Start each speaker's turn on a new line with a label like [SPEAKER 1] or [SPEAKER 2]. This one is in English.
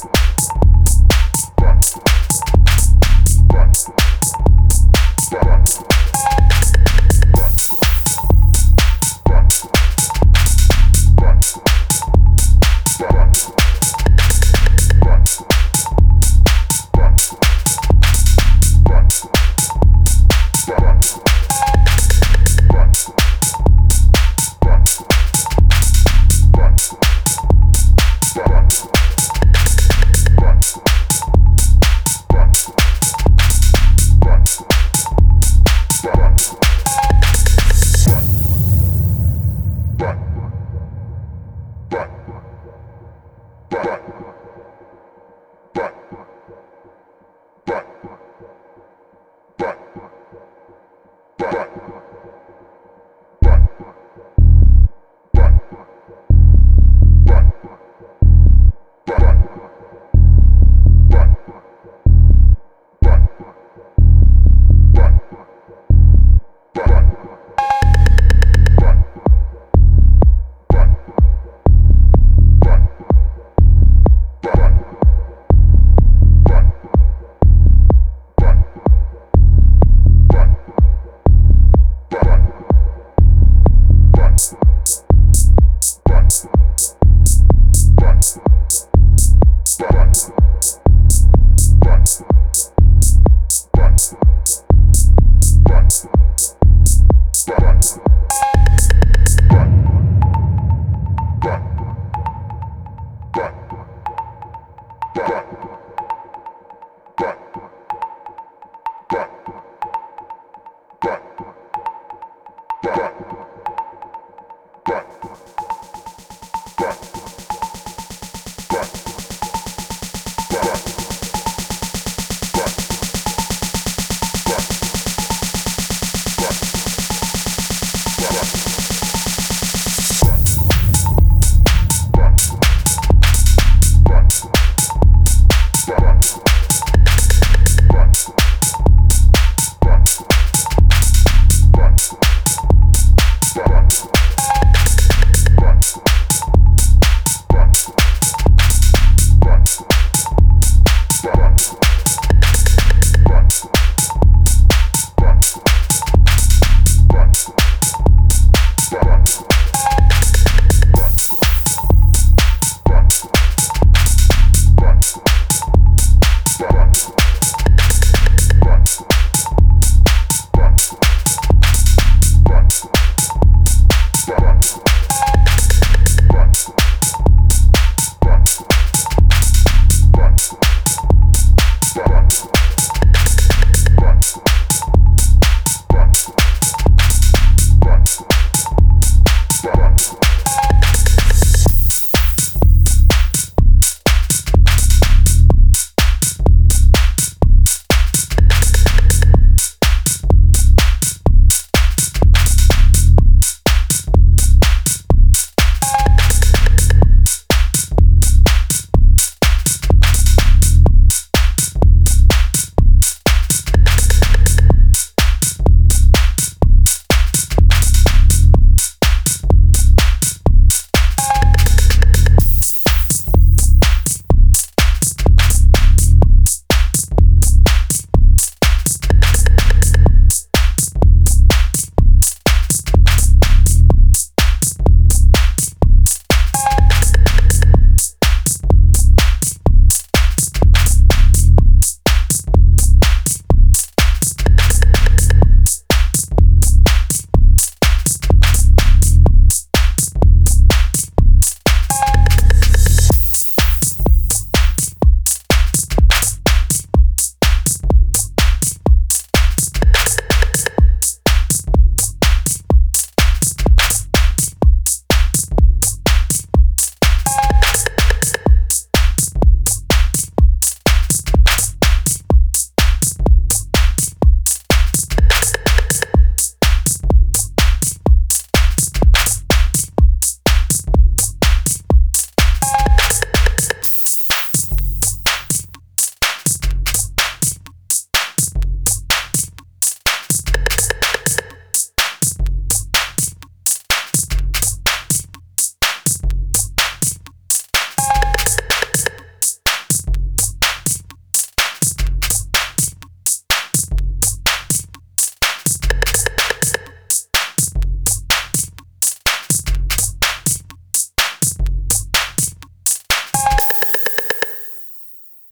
[SPEAKER 1] Thank you. Bye. Thank you.